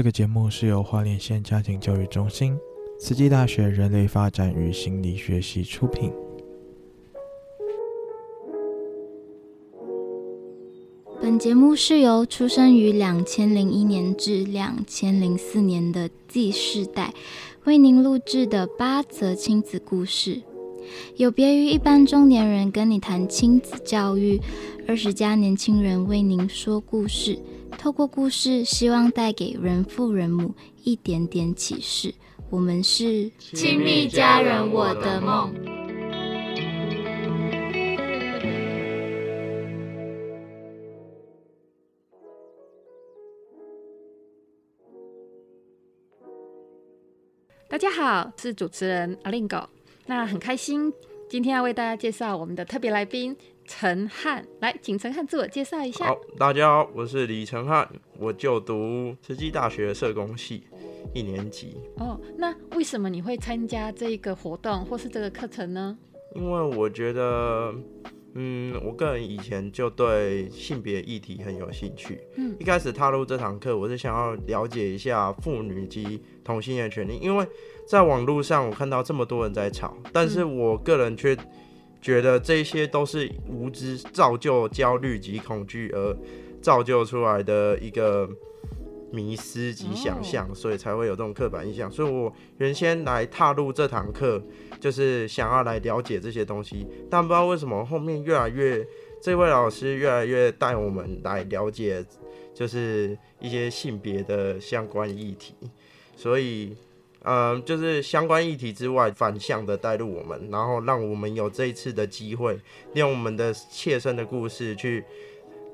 这个节目是由花莲县家庭教育中心、慈济大学人类发展与心理学系出品。本节目是由出生于两千零一年至两千零四年的 Z 世代为您录制的八则亲子故事，有别于一般中年人跟你谈亲子教育，二十家年轻人为您说故事，透过故事希望带给人父人母一点点启示。我们是亲密家人，我的梦。大家好，是主持人阿令狗。那很开心，今天要为大家介绍我们的特别来宾承翰。来，请陈翰自我介绍一下。好，大家好，我是李陈翰，我就读慈济大学社工系一年级。哦，那为什么你会参加这个活动或是这个课程呢？因为我觉得。嗯，我个人以前就对性别议题很有兴趣。嗯，一开始踏入这堂课，我是想要了解一下妇女及同性恋权利，因为在网络上我看到这么多人在吵，但是我个人却觉得这些都是无知造就焦虑及恐惧而造就出来的一个迷失及想象，所以才会有这种刻板印象。所以我原先来踏入这堂课。就是想要来了解这些东西，但不知道为什么后面越来越，这位老师越来越带我们来了解，就是一些性别的相关议题，所以，嗯、呃，就是相关议题之外，反向的带入我们，然后让我们有这一次的机会，利用我们的切身的故事去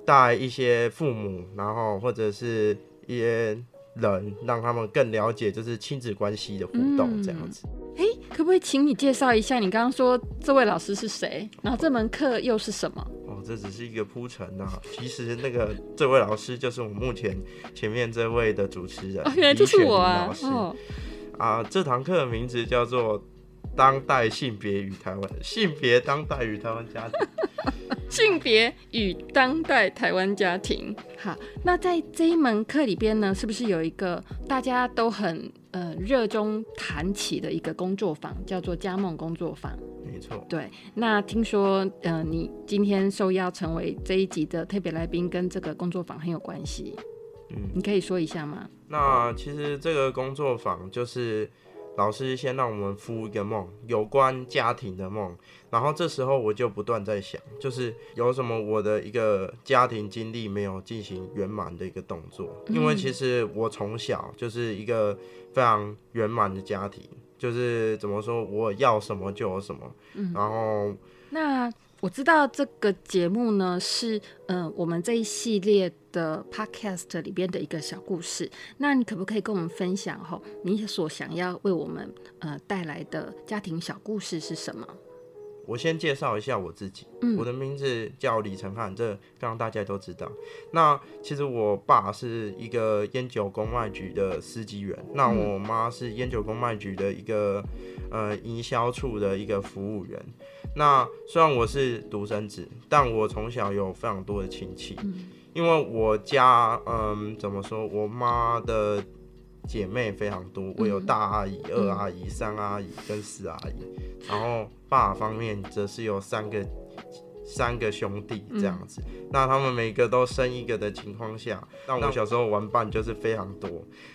带一些父母，然后或者是一些人，让他们更了解就是亲子关系的互动这样子。可不可以请你介绍一下，你刚刚说这位老师是谁？然后这门课又是什么？哦，这只是一个铺陈呐。其实那个这位老师就是我目前前面这位的主持人，哦，原来就是我啊。老师哦，啊，这堂课的名字叫做《当代性别与台湾性别当代与台湾家庭》。性别与当代台湾家庭。好，那在这一门课里边呢，是不是有一个大家都很呃热衷谈起的一个工作坊，叫做家梦工作坊？没错。对，那听说呃你今天受邀成为这一集的特别来宾，跟这个工作坊很有关系。嗯，你可以说一下吗？那其实这个工作坊就是。老师先让我们敷一个梦，有关家庭的梦。然后这时候我就不断在想，就是有什么我的一个家庭经历没有进行圆满的一个动作。因为其实我从小就是一个非常圆满的家庭，就是怎么说，我要什么就有什么。然后那。我知道这个节目呢是呃我们这一系列的 podcast 里边的一个小故事，那你可不可以跟我们分享吼，你所想要为我们呃带来的家庭小故事是什么？我先介绍一下我自己，嗯，我的名字叫李承翰，这刚刚大家都知道。那其实我爸是一个烟酒公卖局的司机员，那我妈是烟酒公卖局的一个呃营销处的一个服务员。那虽然我是独生子，但我从小有非常多的亲戚，因为我家，嗯，怎么说，我妈的姐妹非常多，我有大阿姨、二阿姨、三阿姨跟四阿姨，然后爸方面则是有三个。三个兄弟这样子，嗯，那他们每个都生一个的情况下，那我小时候玩伴就是非常多。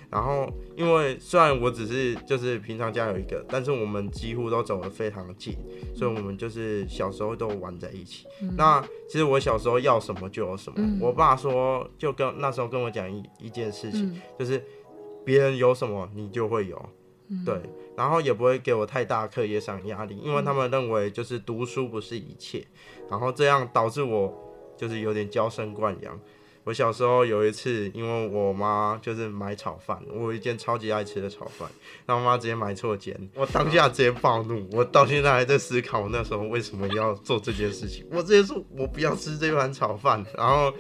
然后，因为虽然我只是就是平常家有一个，但是我们几乎都走得非常近，所以我们就是小时候都玩在一起。嗯，那其实我小时候要什么就有什么。嗯，我爸说，就跟那时候跟我讲一一件事情，嗯，就是别人有什么你就会有。对，然后也不会给我太大课业上压力，因为他们认为就是读书不是一切，然后这样导致我就是有点娇生惯养。我小时候有一次，因为我妈就是买炒饭，我有一间超级爱吃的炒饭，然后我妈直接买错间，我当下直接暴怒，我到现在还在思考我那时候为什么要做这件事情。我直接说我不要吃这碗炒饭，然后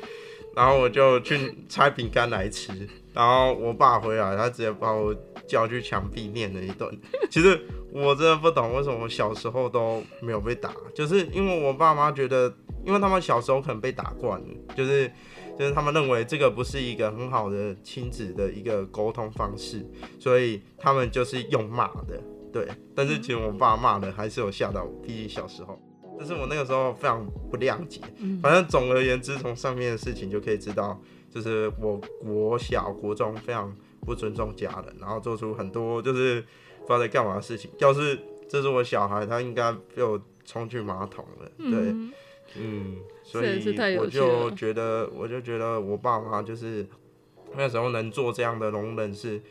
然后我就去拆饼干来吃，然后我爸回来，他直接把我。叫去墙壁念了一顿。其实我真的不懂为什么我小时候都没有被打，就是因为我爸妈觉得，因为他们小时候可能被打惯了，就是就是他们认为这个不是一个很好的亲子的一个沟通方式，所以他们就是用骂的，对。但是其实我爸骂的还是有吓到我，毕竟小时候。但是我那个时候非常不谅解，反正总而言之，从上面的事情就可以知道，就是我国小国中非常不尊重家人，然后做出很多就是不知道在干嘛的事情。要是这是我小孩，他应该被我冲去马桶了，对，嗯，所以我就觉得，我就觉得我爸妈就是那时候能做这样的容忍是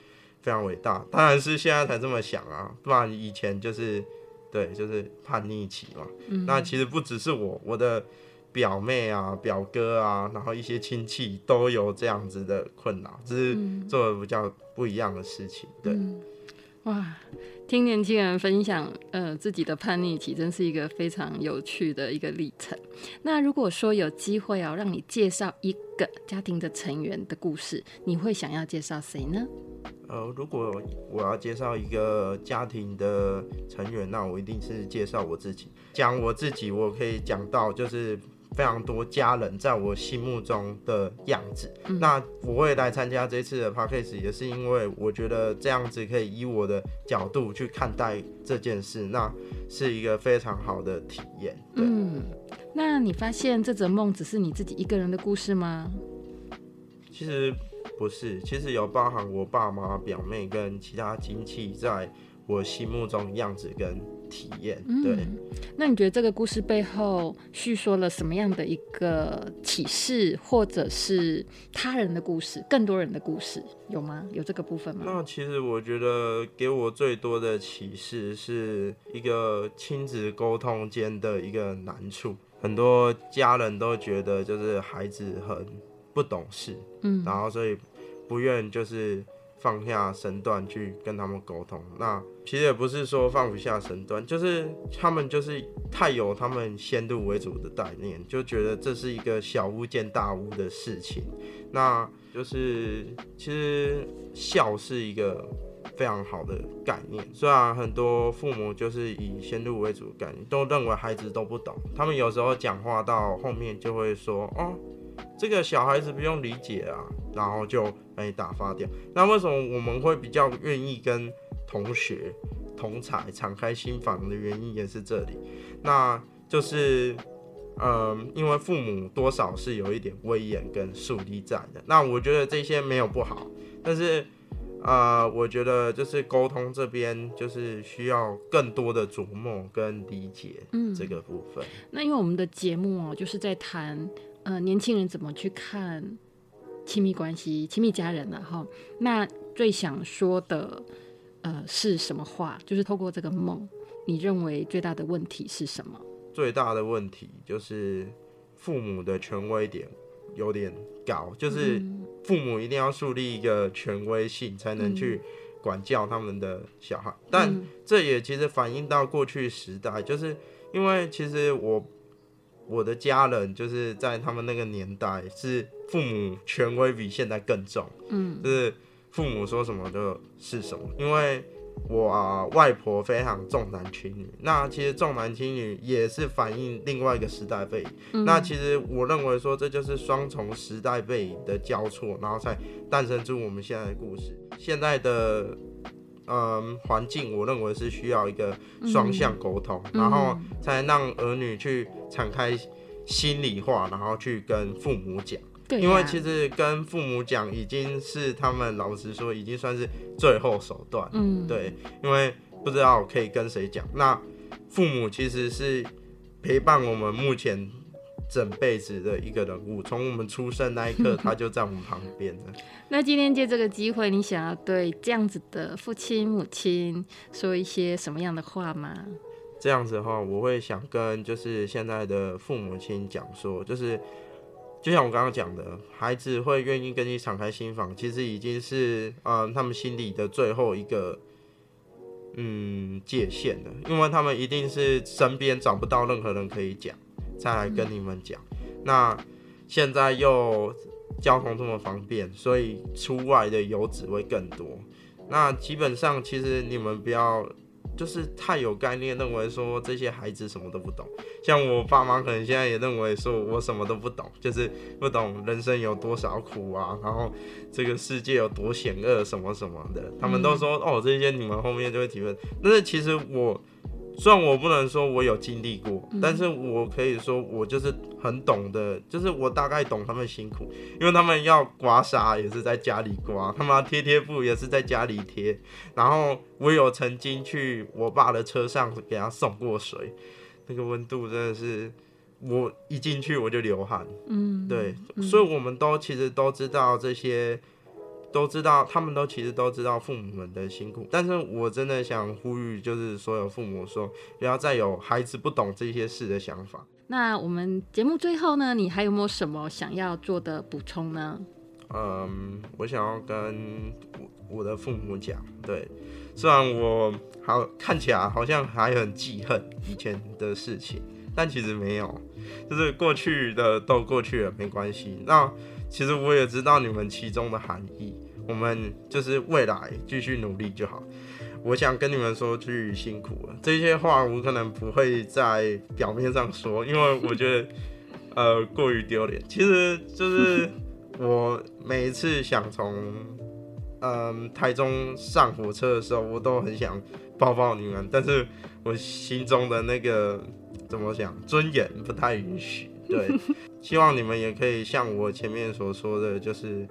非常伟大，当然是现在才这么想啊，不然以前就是。对，就是叛逆期嘛。嗯、那其实不只是我，我的表妹啊、表哥啊，然后一些亲戚都有这样子的困扰，只是做的比较不一样的事情。对，嗯、哇，听年轻人分享，呃，自己的叛逆期，真是一个非常有趣的一个历程。那如果说有机会啊，让你介绍一个家庭的成员的故事，你会想要介绍谁呢？呃，如果我要介绍一个家庭的成员，那我一定是介绍我自己。讲我自己，我可以讲到就是非常多家人在我心目中的样子。嗯、那我会来参加这次的 podcast，也是因为我觉得这样子可以以我的角度去看待这件事，那是一个非常好的体验。嗯，那你发现这则梦只是你自己一个人的故事吗？其实。不是，其实有包含我爸妈、表妹跟其他亲戚在我心目中样子跟体验。对、嗯，那你觉得这个故事背后叙说了什么样的一个启示，或者是他人的故事、更多人的故事，有吗？有这个部分吗？那其实我觉得给我最多的启示是一个亲子沟通间的一个难处。很多家人都觉得就是孩子很不懂事，嗯，然后所以。不愿就是放下身段去跟他们沟通，那其实也不是说放不下身段，就是他们就是太有他们先入为主的概念，就觉得这是一个小巫见大巫的事情。那就是其实孝是一个非常好的概念，虽然很多父母就是以先入为主的概念，都认为孩子都不懂，他们有时候讲话到后面就会说哦。这个小孩子不用理解啊，然后就被打发掉。那为什么我们会比较愿意跟同学同侪敞开心房的原因也是这里，那就是，嗯、因为父母多少是有一点威严跟树立在的。那我觉得这些没有不好，但是，呃，我觉得就是沟通这边就是需要更多的琢磨跟理解嗯这个部分。那因为我们的节目哦，就是在谈。呃，年轻人怎么去看亲密关系、亲密家人呢？哈，那最想说的呃是什么话？就是透过这个梦，你认为最大的问题是什么？最大的问题就是父母的权威点有点高，就是父母一定要树立一个权威性，才能去管教他们的小孩。嗯、但这也其实反映到过去时代，就是因为其实我。我的家人就是在他们那个年代，是父母权威比现在更重，嗯，就是父母说什么就是什么。因为我啊，外婆非常重男轻女，那其实重男轻女也是反映另外一个时代背景。嗯、那其实我认为说，这就是双重时代背景的交错，然后才诞生出我们现在的故事。现在的。嗯，环境我认为是需要一个双向沟通，嗯、然后才能让儿女去敞开心里话，然后去跟父母讲。对啊、因为其实跟父母讲已经是他们老实说已经算是最后手段。嗯，对，因为不知道可以跟谁讲。那父母其实是陪伴我们目前。整辈子的一个人物，从我们出生那一刻，他就在我们旁边了。那今天借这个机会，你想要对这样子的父亲母亲说一些什么样的话吗？这样子的话，我会想跟就是现在的父母亲讲说，就是就像我刚刚讲的，孩子会愿意跟你敞开心房，其实已经是嗯他们心里的最后一个嗯界限了，因为他们一定是身边找不到任何人可以讲。再来跟你们讲，那现在又交通这么方便，所以出外的游子会更多。那基本上，其实你们不要就是太有概念，认为说这些孩子什么都不懂。像我爸妈可能现在也认为说我什么都不懂，就是不懂人生有多少苦啊，然后这个世界有多险恶什么什么的。他们都说哦，这些你们后面就会体会。但是其实我。虽然我不能说我有经历过，但是我可以说我就是很懂的，就是我大概懂他们辛苦，因为他们要刮痧也是在家里刮，他们贴贴布也是在家里贴，然后我有曾经去我爸的车上给他送过水，那个温度真的是，我一进去我就流汗，嗯，对，所以我们都其实都知道这些。都知道，他们都其实都知道父母们的辛苦，但是我真的想呼吁，就是所有父母说，不要再有孩子不懂这些事的想法。那我们节目最后呢，你还有没有什么想要做的补充呢？嗯，我想要跟我我的父母讲，对，虽然我好看起来好像还很记恨以前的事情，但其实没有，就是过去的都过去了，没关系。那。其实我也知道你们其中的含义，我们就是未来继续努力就好。我想跟你们说句辛苦了，这些话我可能不会在表面上说，因为我觉得呃过于丢脸。其实就是我每一次想从嗯、台中上火车的时候，我都很想抱抱你们，但是我心中的那个怎么讲尊严不太允许。对，希望你们也可以像我前面所说的，就是，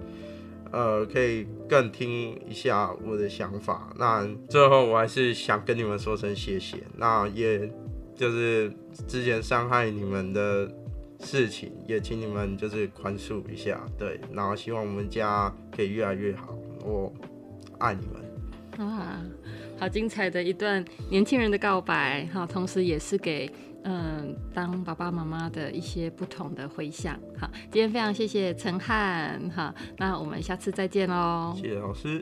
呃，可以更听一下我的想法。那最后我还是想跟你们说声谢谢。那也就是之前伤害你们的事情，也请你们就是宽恕一下。对，然后希望我们家可以越来越好。我爱你们。啊，好精彩的一段年轻人的告白哈，同时也是给。嗯，当爸爸妈妈的一些不同的回响。好，今天非常谢谢陈翰，好，那我们下次再见喽。谢谢老师。